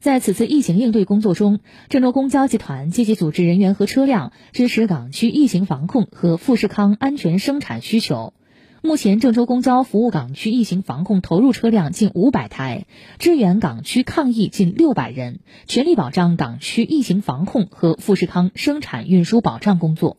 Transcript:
在此次疫情应对工作中郑州公交集团积极组织人员和车辆支持港区疫情防控和富士康安全生产需求。目前郑州公交服务港区疫情防控投入车辆近五百台支援港区抗疫近六百人全力保障港区疫情防控和富士康生产运输保障工作。